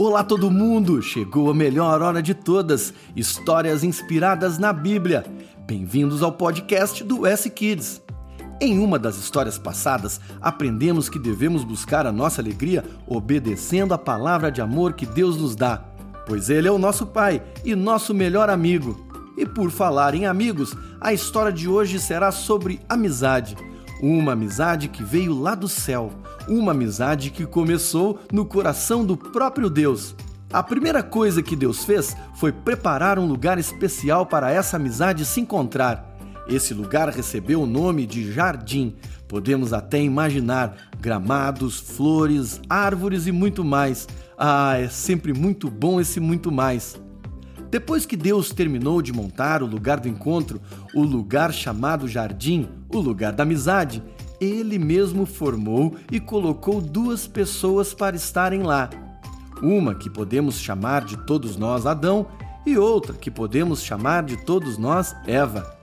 Olá todo mundo! Chegou a melhor hora de todas, histórias inspiradas na Bíblia. Bem-vindos ao podcast do S Kids. Em uma das histórias passadas, aprendemos que devemos buscar a nossa alegria obedecendo a palavra de amor que Deus nos dá, pois Ele é o nosso Pai e nosso melhor amigo. E por falar em amigos, a história de hoje será sobre amizade. Uma amizade que veio lá do céu, uma amizade que começou no coração do próprio Deus. A primeira coisa que Deus fez foi preparar um lugar especial para essa amizade se encontrar. Esse lugar recebeu o nome de jardim. Podemos até imaginar gramados, flores, árvores e muito mais. Ah, é sempre muito bom esse muito mais. Depois que Deus terminou de montar o lugar do encontro, o lugar chamado jardim, o lugar da amizade, ele mesmo formou e colocou duas pessoas para estarem lá. Uma que podemos chamar de todos nós Adão e outra que podemos chamar de todos nós Eva.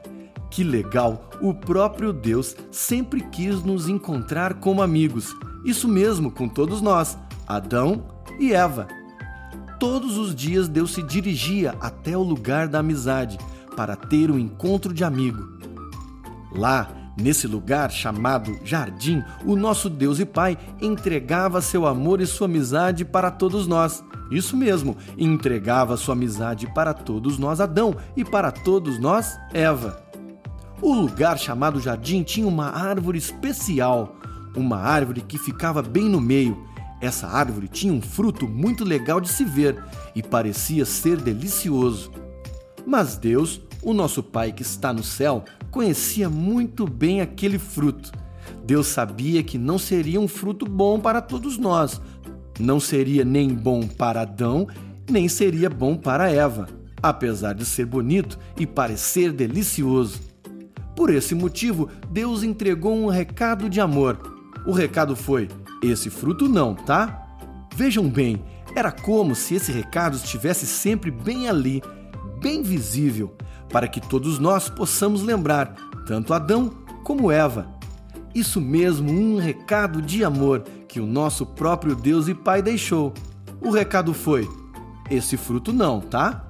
Que legal! O próprio Deus sempre quis nos encontrar como amigos. Isso mesmo com todos nós, Adão e Eva. Todos os dias Deus se dirigia até o lugar da amizade para ter um encontro de amigo. Lá, nesse lugar chamado Jardim, o nosso Deus e Pai entregava seu amor e sua amizade para todos nós. Isso mesmo, entregava sua amizade para todos nós, Adão, e para todos nós, Eva. O lugar chamado Jardim tinha uma árvore especial, uma árvore que ficava bem no meio essa árvore tinha um fruto muito legal de se ver e parecia ser delicioso. Mas Deus, o nosso Pai que está no céu, conhecia muito bem aquele fruto. Deus sabia que não seria um fruto bom para todos nós. Não seria nem bom para Adão, nem seria bom para Eva, apesar de ser bonito e parecer delicioso. Por esse motivo, Deus entregou um recado de amor. O recado foi: esse fruto não, tá? Vejam bem, era como se esse recado estivesse sempre bem ali, bem visível, para que todos nós possamos lembrar, tanto Adão como Eva. Isso mesmo, um recado de amor que o nosso próprio Deus e Pai deixou. O recado foi: esse fruto não, tá?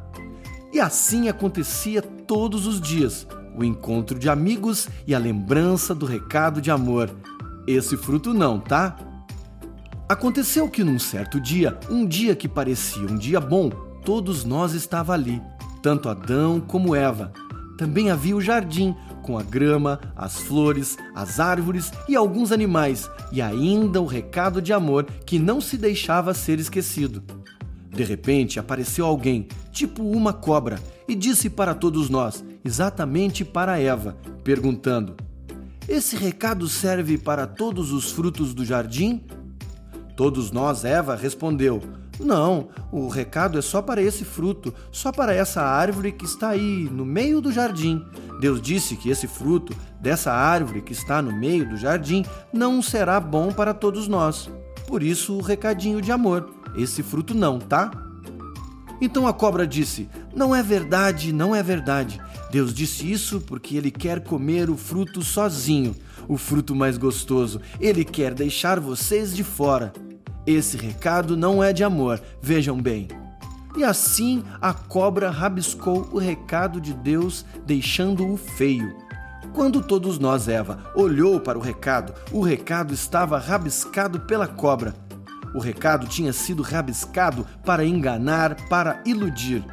E assim acontecia todos os dias, o encontro de amigos e a lembrança do recado de amor. Esse fruto não, tá? Aconteceu que num certo dia, um dia que parecia um dia bom, todos nós estava ali, tanto Adão como Eva. Também havia o jardim, com a grama, as flores, as árvores e alguns animais, e ainda o recado de amor que não se deixava ser esquecido. De repente apareceu alguém, tipo uma cobra, e disse para todos nós, exatamente para Eva, perguntando: Esse recado serve para todos os frutos do jardim? Todos nós, Eva, respondeu: Não, o recado é só para esse fruto, só para essa árvore que está aí no meio do jardim. Deus disse que esse fruto dessa árvore que está no meio do jardim não será bom para todos nós. Por isso, o recadinho de amor: esse fruto não, tá? Então a cobra disse: Não é verdade, não é verdade. Deus disse isso porque ele quer comer o fruto sozinho, o fruto mais gostoso. Ele quer deixar vocês de fora. Esse recado não é de amor, vejam bem. E assim a cobra rabiscou o recado de Deus, deixando-o feio. Quando todos nós, Eva, olhou para o recado, o recado estava rabiscado pela cobra. O recado tinha sido rabiscado para enganar, para iludir.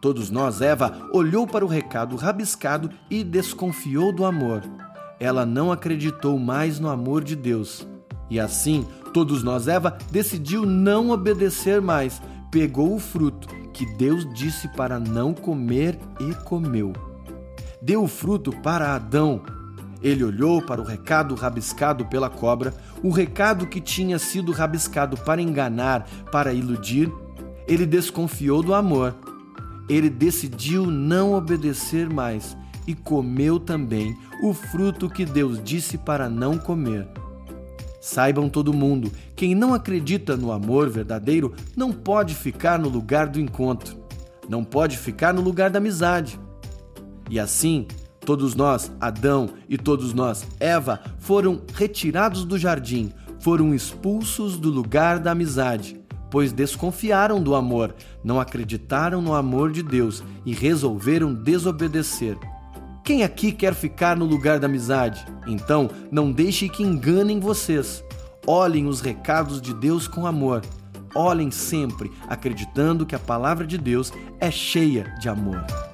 Todos nós, Eva, olhou para o recado rabiscado e desconfiou do amor. Ela não acreditou mais no amor de Deus. E assim, todos nós, Eva, decidiu não obedecer mais, pegou o fruto que Deus disse para não comer e comeu. Deu o fruto para Adão. Ele olhou para o recado rabiscado pela cobra, o recado que tinha sido rabiscado para enganar, para iludir. Ele desconfiou do amor. Ele decidiu não obedecer mais e comeu também o fruto que Deus disse para não comer. Saibam todo mundo, quem não acredita no amor verdadeiro não pode ficar no lugar do encontro, não pode ficar no lugar da amizade. E assim, todos nós, Adão e todos nós, Eva, foram retirados do jardim, foram expulsos do lugar da amizade. pois desconfiaram do amor, não acreditaram no amor de Deus e resolveram desobedecer. Quem aqui quer ficar no lugar da amizade? Então, não deixe que enganem vocês. Olhem os recados de Deus com amor. Olhem sempre acreditando que a palavra de Deus é cheia de amor.